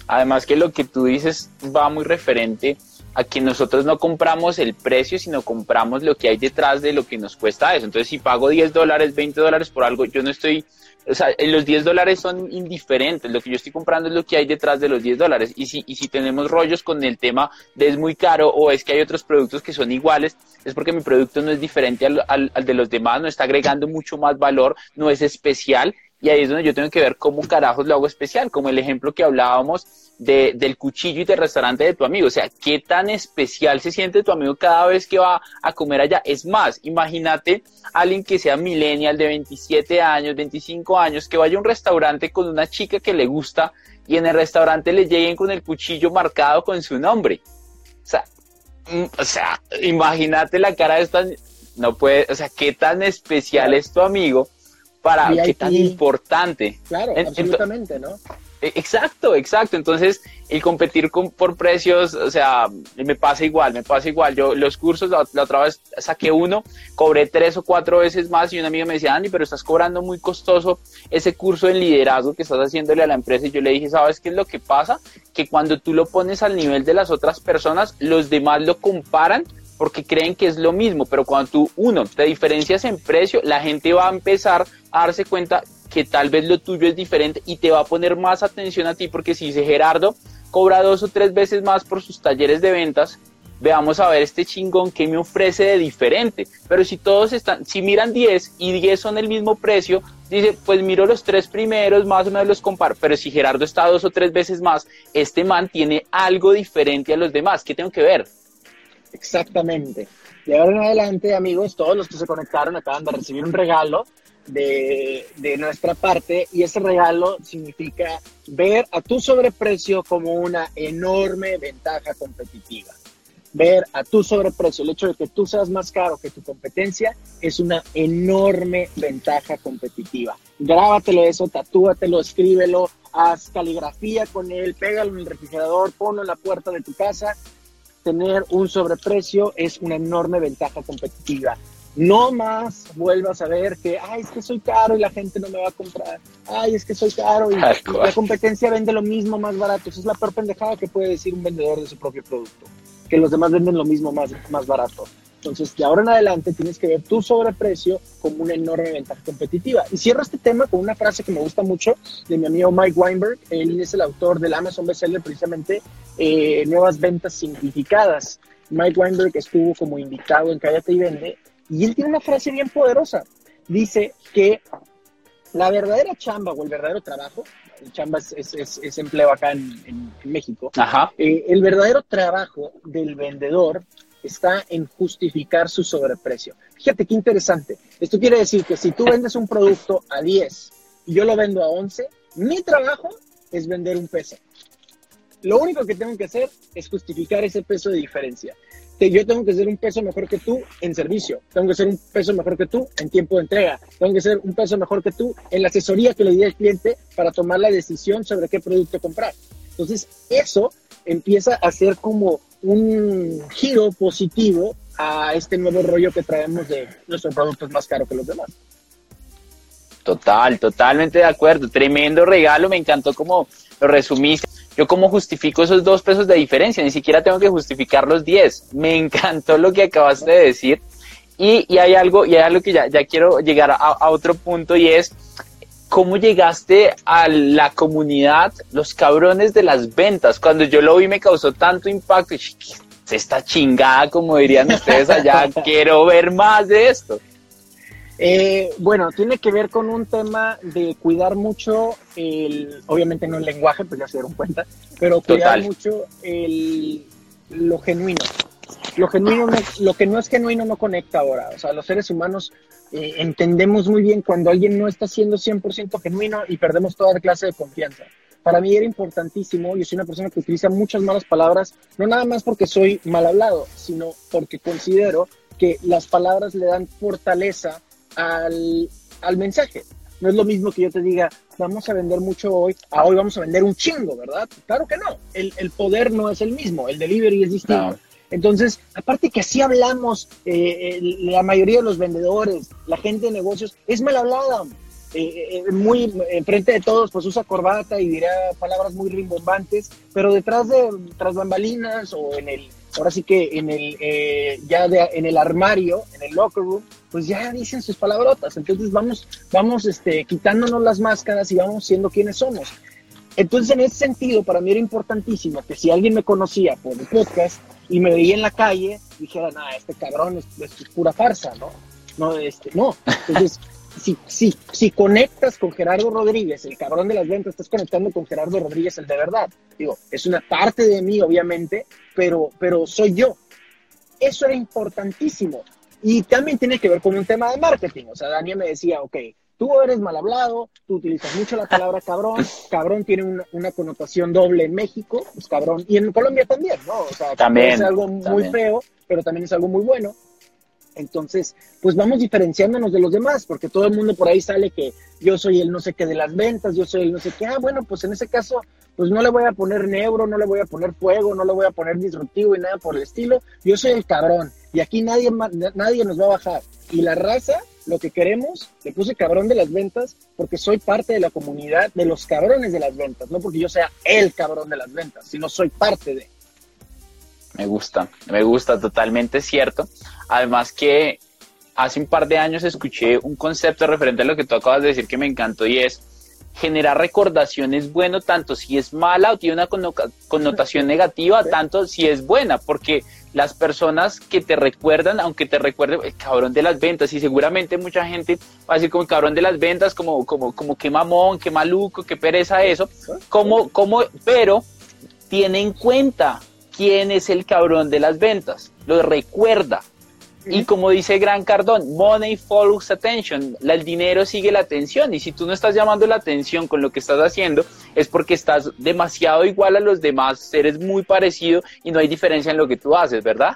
Además que lo que tú dices va muy referente a que nosotros no compramos el precio, sino compramos lo que hay detrás de lo que nos cuesta eso. Entonces, si pago 10 dólares, 20 dólares por algo, yo no estoy, o sea, los 10 dólares son indiferentes, lo que yo estoy comprando es lo que hay detrás de los 10 dólares. Y si, y si tenemos rollos con el tema de es muy caro o es que hay otros productos que son iguales, es porque mi producto no es diferente al, al, al de los demás, no está agregando mucho más valor, no es especial. Y ahí es donde yo tengo que ver cómo carajos lo hago especial, como el ejemplo que hablábamos de, del cuchillo y del restaurante de tu amigo. O sea, qué tan especial se siente tu amigo cada vez que va a comer allá. Es más, imagínate alguien que sea millennial de 27 años, 25 años, que vaya a un restaurante con una chica que le gusta y en el restaurante le lleguen con el cuchillo marcado con su nombre. O sea, mm, o sea, imagínate la cara de esta, no puede, o sea, qué tan especial es tu amigo para, qué tan importante. Claro, absolutamente, ¿no? E, exacto, exacto. Entonces, el competir con, por precios, o sea, me pasa igual, me pasa igual. Yo los cursos, la, otra vez saqué uno, cobré tres o cuatro veces más y un amigo me decía, Andy, pero estás cobrando muy costoso ese curso en liderazgo que estás haciéndole a la empresa. Y yo le dije, ¿sabes qué es lo que pasa? Que cuando tú lo pones al nivel de las otras personas, los demás lo comparan porque creen que es lo mismo, pero cuando tú, uno, te diferencias en precio, la gente va a empezar a darse cuenta que tal vez lo tuyo es diferente y te va a poner más atención a ti, porque si dice Gerardo cobra dos o tres veces más por sus talleres de ventas, veamos a ver este chingón que me ofrece de diferente. Pero si todos están, si miran 10 y 10 son el mismo precio, dice, pues miro los tres primeros, más o menos los comparo. Pero si Gerardo está dos o tres veces más, este man tiene algo diferente a los demás. ¿Qué tengo que ver? Exactamente. Y ahora en adelante, amigos, todos los que se conectaron acaban de recibir un regalo de, de, nuestra parte y ese regalo significa ver a tu sobreprecio como una enorme ventaja competitiva. Ver a tu sobreprecio, el hecho de que tú seas más caro que tu competencia es una enorme ventaja competitiva. Grábatelo eso, tatúatelo, escríbelo, haz caligrafía con él, pégalo en el refrigerador, ponlo en la puerta de tu casa tener un sobreprecio es una enorme ventaja competitiva. No más vuelvas a ver que, ay, es que soy caro y la gente no me va a comprar. Ay, es que soy caro y, la competencia vende lo mismo más barato. Esa es la peor pendejada que puede decir un vendedor de su propio producto. Que los demás venden lo mismo más, más barato. Entonces, de ahora en adelante tienes que ver tu sobreprecio como una enorme ventaja competitiva. Y cierro este tema con una frase que me gusta mucho de mi amigo Mike Weinberg. Él es el autor del Amazon bestseller precisamente eh, Nuevas Ventas Simplificadas. Mike Weinberg estuvo como invitado en Cállate y Vende y él tiene una frase bien poderosa. Dice que la verdadera chamba o el verdadero trabajo, chamba es, empleo acá en, México, eh, el verdadero trabajo del vendedor está en justificar su sobreprecio. Fíjate qué interesante. Esto quiere decir que si tú vendes un producto a 10 y yo lo vendo a 11, mi trabajo es vender un peso. Lo único que tengo que hacer es justificar ese peso de diferencia. Que yo tengo que ser un peso mejor que tú en servicio, tengo que ser un peso mejor que tú en tiempo de entrega, tengo que ser un peso mejor que tú en la asesoría que le di al cliente para tomar la decisión sobre qué producto comprar. Entonces, eso empieza a ser como un giro positivo a este nuevo rollo que traemos de nuestro producto es más caro que los demás. Total, totalmente de acuerdo. Tremendo regalo, me encantó como lo resumiste. Yo como justifico esos dos pesos de diferencia, ni siquiera tengo que justificar los 10. Me encantó lo que acabaste de decir. Y, y hay algo, y hay algo que ya, ya quiero llegar a otro punto y es, ¿cómo llegaste a la comunidad, los cabrones de las ventas? Cuando yo lo vi me causó tanto impacto. Se está chingada, como dirían ustedes allá. [LAUGHS] Quiero ver más de esto. Eh, bueno, tiene que ver con un tema de cuidar mucho el, obviamente no el lenguaje, pues ya se dieron cuenta, pero cuidar mucho el, lo genuino. Lo genuino, lo que no es genuino no conecta ahora. O sea, los seres humanos eh, entendemos muy bien cuando alguien no está siendo 100% genuino y perdemos toda clase de confianza. Para mí era importantísimo, yo soy una persona que utiliza muchas malas palabras, no nada más porque soy mal hablado, sino porque considero que las palabras le dan fortaleza al, al mensaje. No es lo mismo que yo te diga, vamos a vender mucho hoy, a hoy vamos a vender un chingo, ¿verdad? Claro que no. El, el poder no es el mismo, el delivery es distinto. Entonces, aparte que así hablamos, eh, la mayoría de los vendedores, la gente de negocios, es mal hablada. Eh, eh, muy enfrente de todos, pues usa corbata y dirá palabras muy rimbombantes, pero detrás de, tras bambalinas o en el ahora sí que en el, eh, ya de, en el armario, en el locker room, pues ya dicen sus palabrotas. Entonces vamos, vamos este, quitándonos las máscaras y vamos siendo quienes somos. Entonces, en ese sentido, para mí era importantísimo que si alguien me conocía por el podcast y me veía en la calle, dijera, ah, este cabrón es, es, pura farsa, ¿no? No, este, no. Entonces, [LAUGHS] si, si, si conectas con Gerardo Rodríguez, el cabrón de las ventas, estás conectando con Gerardo Rodríguez, el de verdad. Digo, es una parte de mí, obviamente, pero, pero soy yo. Eso era importantísimo. Y también tiene que ver con un tema de marketing. O sea, Daniel me decía, ok, tú eres mal hablado, tú utilizas mucho la palabra cabrón, cabrón tiene una, una connotación doble en México, pues cabrón, y en Colombia también, ¿no? O sea, también, es algo también. muy feo, pero también es algo muy bueno. Entonces, pues vamos diferenciándonos de los demás, porque todo el mundo por ahí sale que yo soy el no sé qué de las ventas, yo soy el no sé qué. Ah, bueno, pues en ese caso, pues no le voy a poner neuro, no le voy a poner fuego, no le voy a poner disruptivo y nada por el estilo. Yo soy el cabrón y aquí nadie, nadie nos va a bajar. Y la raza, lo que queremos, le puse cabrón de las ventas porque soy parte de la comunidad de los cabrones de las ventas, no porque yo sea el cabrón de las ventas, sino soy parte de. Me gusta, me gusta, totalmente cierto. Además que hace un par de años escuché un concepto referente a lo que tú acabas de decir que me encantó y es generar recordación es bueno tanto si es mala o tiene una connotación negativa, tanto si es buena, porque las personas que te recuerdan, aunque te recuerden el cabrón de las ventas, y seguramente mucha gente va a decir como el cabrón de las ventas, como, como, como qué mamón, qué maluco, qué pereza eso, como, como, pero tiene en cuenta quién es el cabrón de las ventas, lo recuerda. Y como dice Gran Cardón, money follows attention, el dinero sigue la atención y si tú no estás llamando la atención con lo que estás haciendo es porque estás demasiado igual a los demás, eres muy parecido y no hay diferencia en lo que tú haces, ¿verdad?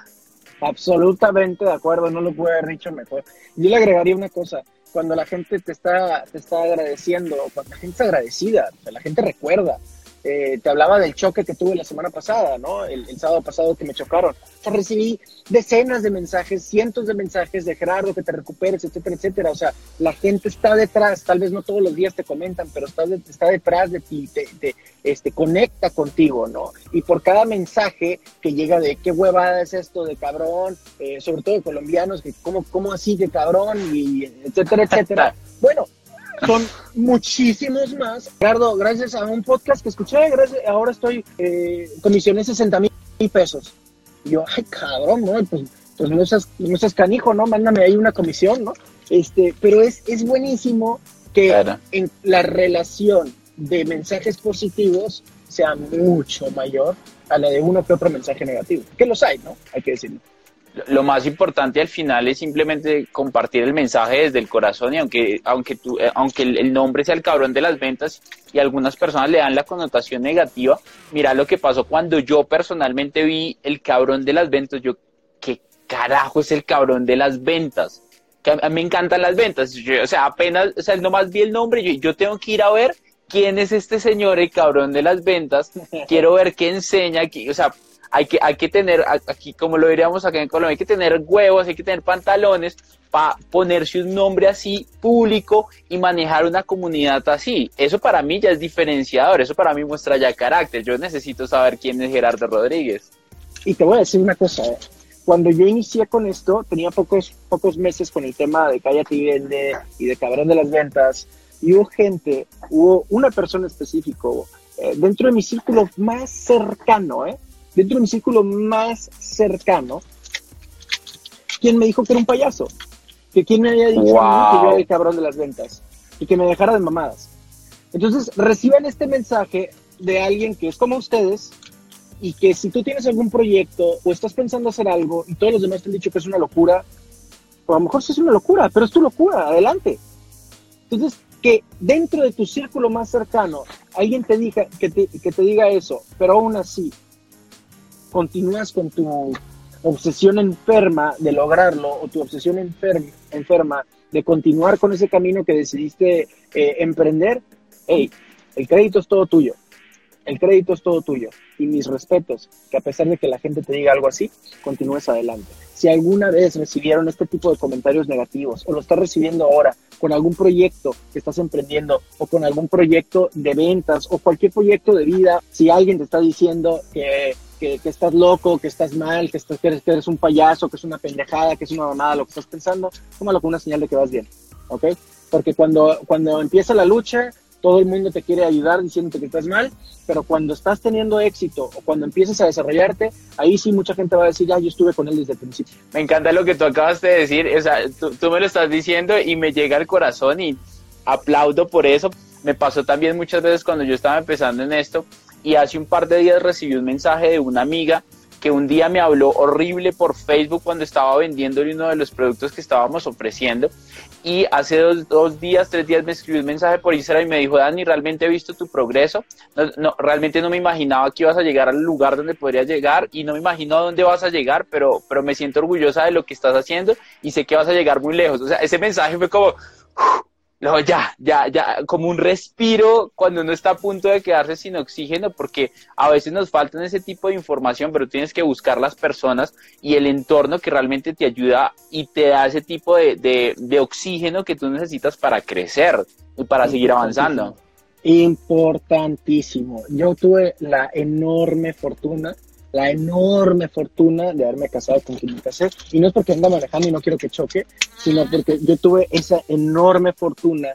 Absolutamente de acuerdo, no lo puedo haber dicho mejor. Yo le agregaría una cosa, cuando la gente te está, te está agradeciendo, cuando la gente es agradecida, o sea, la gente recuerda, eh, te hablaba del choque que tuve la semana pasada, ¿no? El, el, sábado pasado que me chocaron. O sea, recibí decenas de mensajes, cientos de mensajes de Gerardo, que te recuperes, etcétera, etcétera. O sea, la gente está detrás, tal vez no todos los días te comentan, pero está, de, está detrás de ti, te, te, este, conecta contigo, ¿no? Y por cada mensaje que llega de qué huevada es esto de cabrón, eh, sobre todo de colombianos, que cómo, cómo así de cabrón, y etcétera, etcétera. [LAUGHS] bueno, son muchísimos más. Ricardo, gracias a un podcast que escuché, gracias, ahora estoy, eh, comisioné 60 mil pesos. Y yo, ay, cabrón, ¿no? Pues, pues no, seas, no seas canijo, ¿no? Mándame ahí una comisión, ¿no? Este, pero es, es buenísimo que claro. en la relación de mensajes positivos sea mucho mayor a la de uno que otro mensaje negativo. Que los hay, ¿no? Hay que decirlo lo más importante al final es simplemente compartir el mensaje desde el corazón y aunque aunque tú, eh, aunque el, nombre sea el cabrón de las ventas y algunas personas le dan la connotación negativa, mira lo que pasó cuando yo personalmente vi el cabrón de las ventas, yo qué carajo es el cabrón de las ventas. Que a mí me encantan las ventas, yo, o sea, apenas, o sea, nomás vi el nombre, yo, yo tengo que ir a ver quién es este señor, el cabrón de las ventas, [LAUGHS] quiero ver qué enseña aquí, o sea, hay que, hay que tener, aquí como lo diríamos acá en Colombia, hay que tener huevos, hay que tener pantalones para ponerse un nombre así público y manejar una comunidad así. Eso para mí ya es diferenciador, eso para mí muestra ya carácter. Yo necesito saber quién es Gerardo Rodríguez. Y te voy a decir una cosa, ¿eh? cuando yo inicié con esto, tenía pocos, pocos meses con el tema de Cállate y Vende y de Cabrón de las Ventas, y hubo gente, hubo una persona específico eh, dentro de mi círculo más cercano, ¿eh? Dentro de mi círculo más cercano, quien me dijo que era un payaso, que quien me había dicho wow. que yo era el cabrón de las ventas y que me dejara de mamadas. Entonces, reciban este mensaje de alguien que es como ustedes y que si tú tienes algún proyecto o estás pensando hacer algo y todos los demás te han dicho que es una locura, o a lo mejor sí es una locura, pero es tu locura, adelante. Entonces, que dentro de tu círculo más cercano alguien te diga, que te, que te diga eso, pero aún así continúas con tu obsesión enferma de lograrlo o tu obsesión enferma, de continuar con ese camino que decidiste eh, emprender, hey, el crédito es todo tuyo. El crédito es todo tuyo. Y mis respetos, que a pesar de que la gente te diga algo así, continúes adelante. Si alguna vez recibieron este tipo de comentarios negativos o lo estás recibiendo ahora con algún proyecto que estás emprendiendo o con algún proyecto de ventas o cualquier proyecto de vida, si alguien te está diciendo que que, estás loco, que estás mal, que, estás, que eres, un payaso, que es una pendejada, que es una mamada lo que estás pensando, tómalo como una señal de que vas bien, ¿ok? Porque cuando, cuando empieza la lucha, todo el mundo te quiere ayudar diciéndote que estás mal, pero cuando estás teniendo éxito o cuando empiezas a desarrollarte, ahí sí mucha gente va a decir, ah, yo estuve con él desde el principio. Me encanta lo que tú acabas de decir, o sea, tú, tú me lo estás diciendo y me llega al corazón y aplaudo por eso. Me pasó también muchas veces cuando yo estaba empezando en esto y hace un par de días recibí un mensaje de una amiga que un día me habló horrible por Facebook cuando estaba vendiendo uno de los productos que estábamos ofreciendo. Y hace dos, días, tres días me escribió un mensaje por Instagram y me dijo, Dani, realmente he visto tu progreso. No, realmente no me imaginaba que ibas a llegar al lugar donde podrías llegar y no me imagino a dónde vas a llegar, pero, pero me siento orgullosa de lo que estás haciendo y sé que vas a llegar muy lejos. O sea, ese mensaje fue como, no, ya, ya, ya, como un respiro cuando uno está a punto de quedarse sin oxígeno, porque a veces nos faltan ese tipo de información, pero tienes que buscar las personas y el entorno que realmente te ayuda y te da ese tipo de, de, de oxígeno que tú necesitas para crecer y para seguir avanzando. Importantísimo. Yo tuve la enorme fortuna la enorme fortuna de haberme casado con quien me casé. Y no es porque anda manejando y no quiero que choque, sino porque yo tuve esa enorme fortuna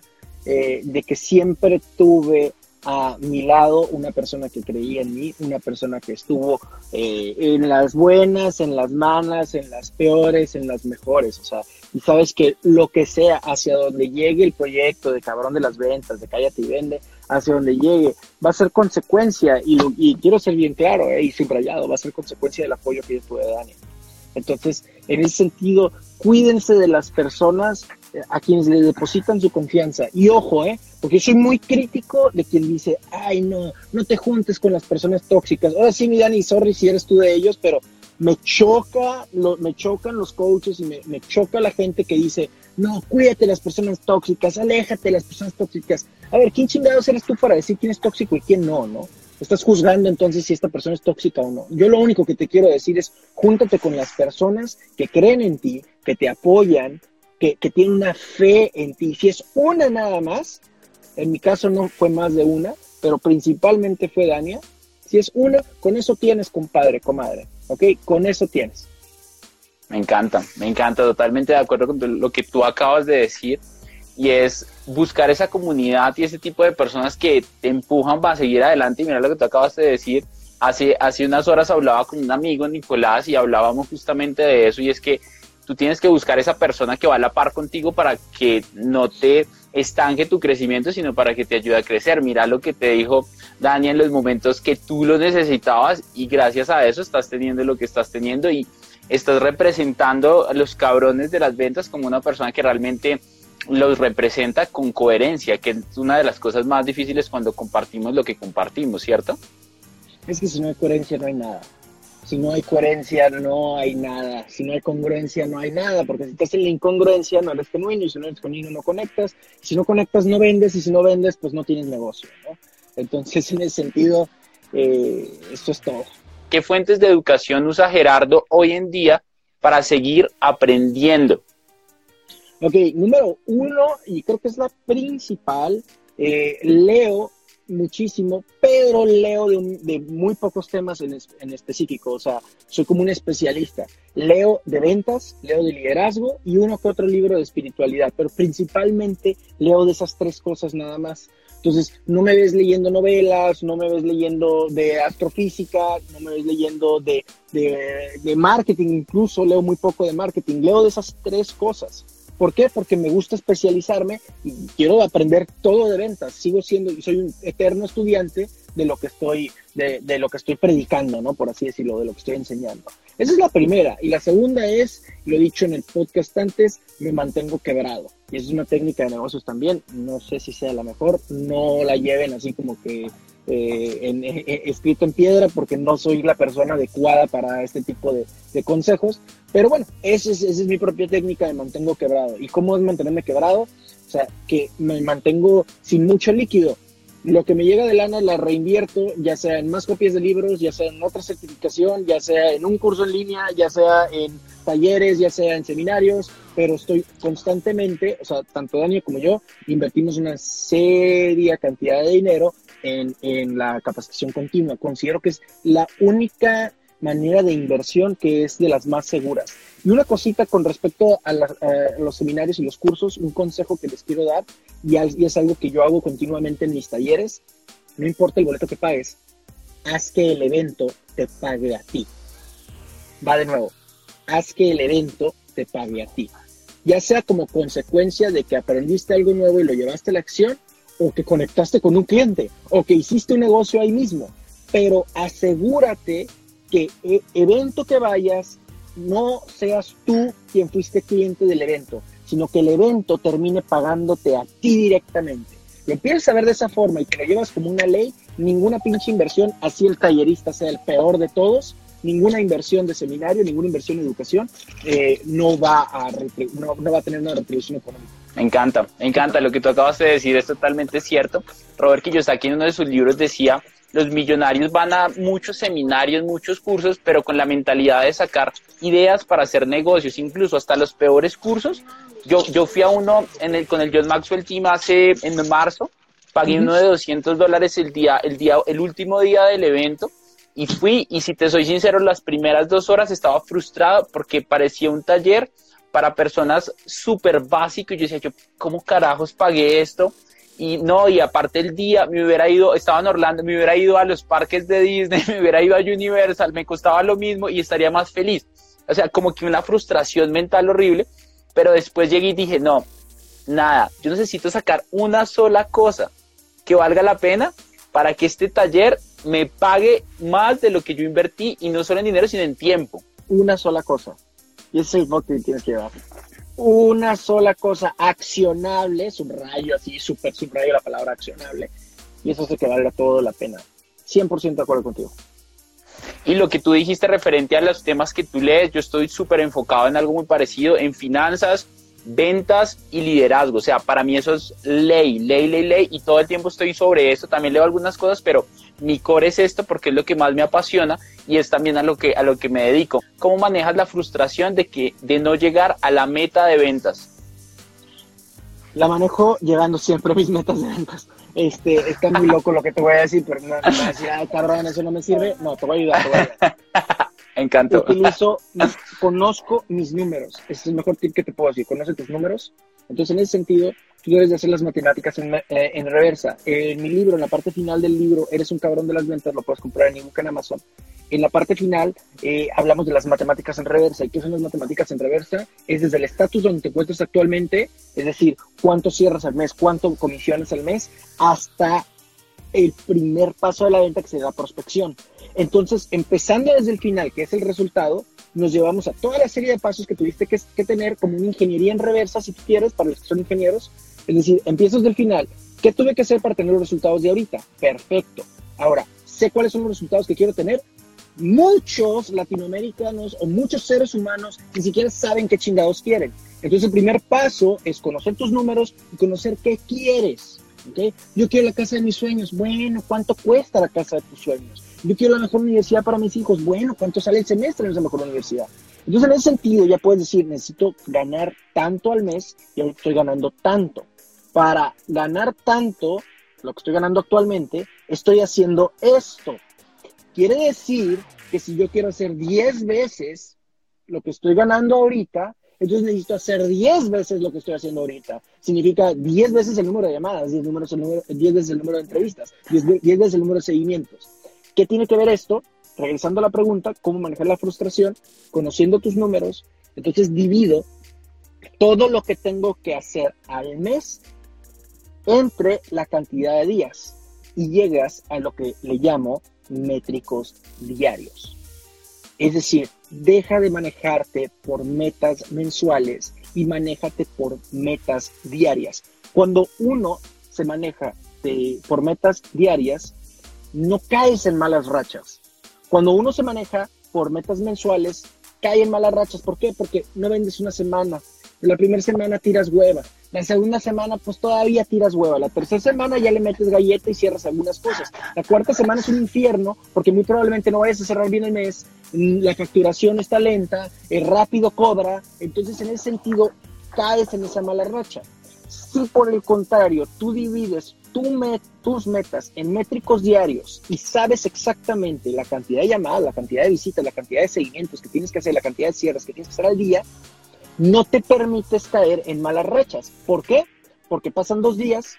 eh, de que siempre tuve a mi lado una persona que creía en mí, una persona que estuvo eh, en las buenas, en las malas, en las peores, en las mejores. O sea, y sabes que lo que sea, hacia donde llegue el proyecto de cabrón de las ventas, de cállate y vende, hacia donde llegue, va a ser consecuencia, y, y quiero ser bien claro eh, y sin rayado, va a ser consecuencia del apoyo que yo tuve de Dani. Entonces, en ese sentido, cuídense de las personas eh, a quienes le depositan su confianza. Y ojo, ¿eh? Porque soy muy crítico de quien dice, ay, no, no te juntes con las personas tóxicas. Ahora sí, mi Dani, sorry si eres tú de ellos, pero me choca, lo, me chocan los coaches y me, choca la gente que dice, no, cuídate las personas tóxicas, aléjate las personas tóxicas. A ver, ¿quién chingados eres tú para decir quién es tóxico y quién no, no? Estás juzgando entonces si esta persona es tóxica o no. Yo lo único que te quiero decir es, júntate con las personas que creen en ti, que te apoyan, que, que tienen una fe en ti. Si es una nada más, en mi caso no fue más de una, pero principalmente fue Dania. Si es una, con eso tienes, compadre, comadre. ¿Ok? Con eso tienes. Me encanta, me encanta, totalmente de acuerdo con lo que tú acabas de decir y es buscar esa comunidad y ese tipo de personas que te empujan para seguir adelante y mira lo que tú acabas de decir. Hace, hace unas horas hablaba con un amigo, Nicolás, y hablábamos justamente de eso y es que tú tienes que buscar esa persona que va a la par contigo para que no te estanque tu crecimiento, sino para que te ayude a crecer. Mira lo que te dijo Dani en los momentos que tú lo necesitabas y gracias a eso estás teniendo lo que estás teniendo y estás representando a los cabrones de las ventas como una persona que realmente los representa con coherencia, que es una de las cosas más difíciles cuando compartimos lo que compartimos, ¿cierto? Es que si no hay coherencia no hay nada. Si no hay coherencia no hay nada. Si no hay congruencia no hay nada. Porque si estás en la incongruencia no eres genuino y si no eres genuino no conectas. si no conectas no vendes y si no vendes pues no tienes negocio. Entonces en ese sentido eh, esto es todo. ¿Qué fuentes de educación usa Gerardo hoy en día para seguir aprendiendo? Ok, número uno, y creo que es la principal, eh, leo muchísimo, pero leo de, muy pocos temas en, en, específico, o sea, soy como un especialista. Leo de ventas, leo de liderazgo y uno que otro libro de espiritualidad, pero principalmente leo de esas tres cosas nada más. Entonces, no me ves leyendo novelas, no me ves leyendo de astrofísica, no me ves leyendo de, de, marketing, incluso leo muy poco de marketing, leo de esas tres cosas. ¿Por qué? Porque me gusta especializarme y quiero aprender todo de ventas. Sigo siendo, soy un eterno estudiante de lo que estoy, de, de, lo que estoy predicando, ¿no? Por así decirlo, de lo que estoy enseñando. Esa es la primera. Y la segunda es, lo he dicho en el podcast antes, me mantengo quebrado. Y esa es una técnica de negocios también. No sé si sea la mejor. No la lleven así como que eh, en, eh, eh, escrito en piedra porque no soy la persona adecuada para este tipo de, consejos. Pero bueno, esa es, esa es mi propia técnica de mantengo quebrado. ¿Y cómo es mantenerme quebrado? O sea, que me mantengo sin mucho líquido lo que me llega de lana la reinvierto, ya sea en más copias de libros, ya sea en otra certificación, ya sea en un curso en línea, ya sea en talleres, ya sea en seminarios, pero estoy constantemente, o sea, tanto Daniel como yo, invertimos una seria cantidad de dinero en, en la capacitación continua. Considero que es la única manera de inversión que es de las más seguras. Y una cosita con respecto a, los seminarios y los cursos, un consejo que les quiero dar, y, es algo que yo hago continuamente en mis talleres, no importa el boleto que pagues, haz que el evento te pague a ti. Va de nuevo, haz que el evento te pague a ti. Ya sea como consecuencia de que aprendiste algo nuevo y lo llevaste a la acción, o que conectaste con un cliente, o que hiciste un negocio ahí mismo. Pero asegúrate que e, evento que vayas, no seas tú quien fuiste cliente del evento, sino que el evento termine pagándote a ti directamente. Lo empiezas a ver de esa forma y que lo llevas como una ley, ninguna pinche inversión, así el tallerista sea el peor de todos, ninguna inversión de seminario, ninguna inversión en educación, eh, no, va a no, no va a tener una retribución económica. Me encanta, me encanta lo que tú acabas de decir, es totalmente cierto. Robert Kiyosaki en uno de sus libros decía los millonarios van a muchos seminarios, muchos cursos, pero con la mentalidad de sacar ideas para hacer negocios, incluso hasta los peores cursos. Yo, yo fui a uno en el, con el John Maxwell Team hace en marzo, pagué uno de 200 dólares el día, el día, el último día del evento y fui y si te soy sincero, las primeras dos horas estaba frustrado porque parecía un taller para personas súper básicos. Yo decía, yo, ¿cómo carajos pagué esto? y no, y aparte el día me hubiera ido, estaba en Orlando, me hubiera ido a los parques de Disney, [LAUGHS] me hubiera ido a Universal, me costaba lo mismo y estaría más feliz. O sea, como que una frustración mental horrible, pero después llegué y dije, no, nada, yo necesito sacar una sola cosa que valga la pena para que este taller me pague más de lo que yo invertí y no solo en dinero, sino en tiempo. Una sola cosa. Y ese es el que tienes que llevar una sola cosa accionable, subrayo así, super subrayo la palabra accionable, y eso hace que valga todo la pena. 100% de acuerdo contigo. Y lo que tú dijiste referente a los temas que tú lees, yo estoy súper enfocado en algo muy parecido, en finanzas, ventas y liderazgo. O sea, para mí eso es ley, ley, ley, ley, y todo el tiempo estoy sobre esto. También leo algunas cosas, pero mi core es esto porque es lo que más me apasiona y es también a lo que, a lo que me dedico. ¿Cómo manejas la frustración de, que, de no llegar a la meta de ventas? La manejo llegando siempre a mis metas de ventas. Este, está muy loco lo que te voy a decir, pero no, me vas a decir, ah, cabrón, eso no me sirve. No, te voy a ayudar, te voy a ayudar. [LAUGHS] Encantó. Utilizo, conozco mis números. Ese es el mejor tip que te puedo decir. Conoce tus números. Entonces, en ese sentido, tú debes de hacer las matemáticas en, eh, reversa. en mi libro, en la parte final del libro, Eres un cabrón de las ventas, lo puedes comprar en ebook en Amazon. En la parte final eh, hablamos de las matemáticas en reversa. ¿Y qué son las matemáticas en reversa? Es desde el estatus donde te encuentras actualmente, es decir, cuánto cierras al mes, cuánto comisiones al mes, hasta el primer paso de la venta que se da prospección. Entonces, empezando desde el final, que es el resultado, nos llevamos a toda la serie de pasos que tuviste que, tener como una ingeniería en reversa, si tú quieres, para los que son ingenieros. Es decir, empiezas del final. ¿Qué tuve que hacer para tener los resultados de ahorita? Perfecto. Ahora, sé cuáles son los resultados que quiero tener. Muchos latinoamericanos o muchos seres humanos ni siquiera saben qué chingados quieren. Entonces, el primer paso es conocer tus números y conocer qué quieres. Yo quiero la casa de mis sueños. Bueno, ¿cuánto cuesta la casa de tus sueños? Yo quiero la mejor universidad para mis hijos. Bueno, ¿cuánto sale el semestre en esa mejor universidad? Entonces, en ese sentido, ya puedes decir, necesito ganar tanto al mes y estoy ganando tanto. Para ganar tanto, lo que estoy ganando actualmente, estoy haciendo esto. Quiere decir que si yo quiero hacer 10 veces lo que estoy ganando ahorita, entonces necesito hacer 10 veces lo que estoy haciendo ahorita. Significa 10 veces el número de llamadas, 10, números, 10 veces el número de entrevistas, 10, veces el número de seguimientos. ¿Qué tiene que ver esto? Regresando a la pregunta, ¿cómo manejar la frustración? Conociendo tus números, entonces divido todo lo que tengo que hacer al mes entre la cantidad de días y llegas a lo que le llamo métricos diarios. Es decir, deja de manejarte por metas mensuales y manéjate por metas diarias. Cuando uno se maneja por metas diarias, no caes en malas rachas. Cuando uno se maneja por metas mensuales, cae en malas rachas. ¿Por qué? Porque no vendes una semana. La primera semana tiras hueva. La segunda semana, pues todavía tiras hueva. La tercera semana ya le metes galleta y cierras algunas cosas. La cuarta semana es un infierno porque muy probablemente no vayas a cerrar bien el mes. La facturación está lenta, el rápido cobra. Entonces, en ese sentido, caes en esa mala racha. Si por el contrario tú divides tus metas en métricos diarios y sabes exactamente la cantidad de llamadas, la cantidad de visitas, la cantidad de seguimientos que tienes que hacer, la cantidad de cierres que tienes que hacer al día, no te permites caer en malas rachas. ¿Por qué? Porque pasan dos días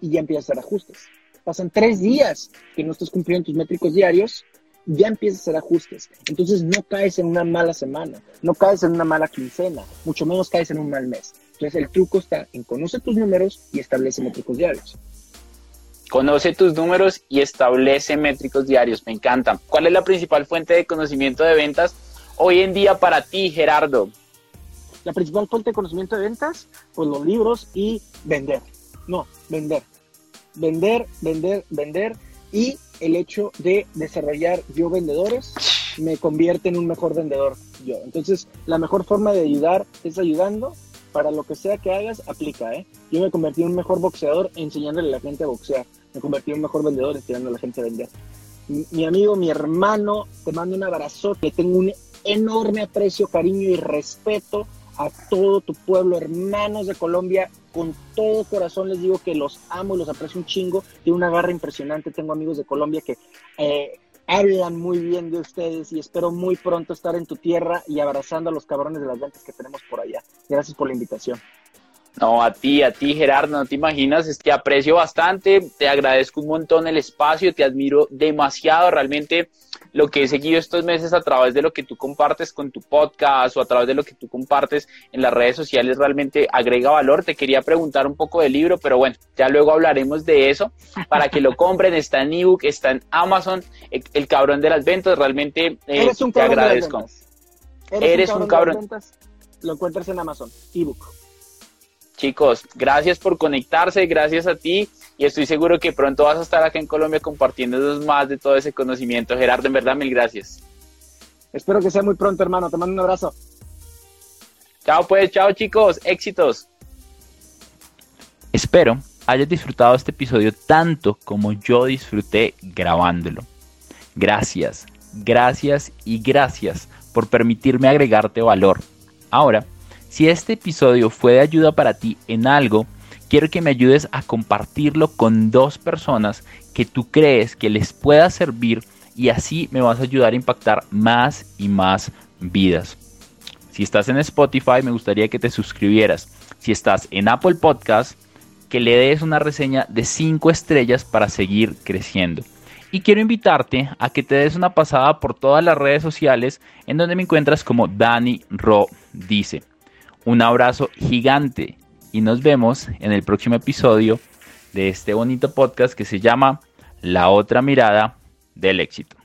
y ya empiezas a hacer ajustes. Pasan tres días que no estás cumpliendo tus métricos diarios, ya empiezas a hacer ajustes. Entonces no caes en una mala semana, no caes en una mala quincena, mucho menos caes en un mal mes. Entonces el truco está en conoce tus números y establece métricos diarios. Conoce tus números y establece métricos diarios. Me encanta. ¿Cuál es la principal fuente de conocimiento de ventas hoy en día para ti, Gerardo? La principal fuente de conocimiento de ventas, pues los libros y vender. No, vender. Vender, vender, vender. Y el hecho de desarrollar yo vendedores me convierte en un mejor vendedor yo. Entonces, la mejor forma de ayudar es ayudando para lo que sea que hagas, aplica, ¿eh? Yo me convertí en un mejor boxeador enseñándole a la gente a boxear. Me convertí en un mejor vendedor enseñando a la gente a vender. Mi, amigo, mi hermano, te mando un abrazo, que tengo un enorme aprecio, cariño y respeto a todo tu pueblo, hermanos de Colombia. Con todo corazón les digo que los amo y los aprecio un chingo. Tiene una garra impresionante. Tengo amigos de Colombia que eh, hablan muy bien de ustedes y espero muy pronto estar en tu tierra y abrazando a los cabrones de las ventas que tenemos por allá. Gracias por la invitación. No, a ti, a ti Gerardo, no te imaginas, te aprecio bastante, te agradezco un montón el espacio, te admiro demasiado, realmente lo que he seguido estos meses a través de lo que tú compartes con tu podcast o a través de lo que tú compartes en las redes sociales realmente agrega valor. Te quería preguntar un poco del libro, pero bueno, ya luego hablaremos de eso para que lo [LAUGHS] compren. Está en ebook, está en Amazon, el, cabrón de las ventas, realmente eh, te agradezco. Eres, un cabrón. De ventas, lo encuentras en Amazon, ebook. Chicos, gracias por conectarse, gracias a ti y estoy seguro que pronto vas a estar acá en Colombia compartiendo más de todo ese conocimiento. Gerardo, en verdad, mil gracias. Espero que sea muy pronto, hermano. Te mando un abrazo. Chao, pues, chao, chicos. Éxitos. Espero hayas disfrutado este episodio tanto como yo disfruté grabándolo. Gracias, gracias y gracias por permitirme agregarte valor. Ahora, si este episodio fue de ayuda para ti en algo, quiero que me ayudes a compartirlo con dos personas que tú crees que les pueda servir y así me vas a ayudar a impactar más y más vidas. Si estás en Spotify, me gustaría que te suscribieras. Si estás en Apple Podcast, que le des una reseña de 5 estrellas para seguir creciendo. Y quiero invitarte a que te des una pasada por todas las redes sociales en donde me encuentras como Dani Ro dice. Un abrazo gigante y nos vemos en el próximo episodio de este bonito podcast que se llama La otra mirada del éxito.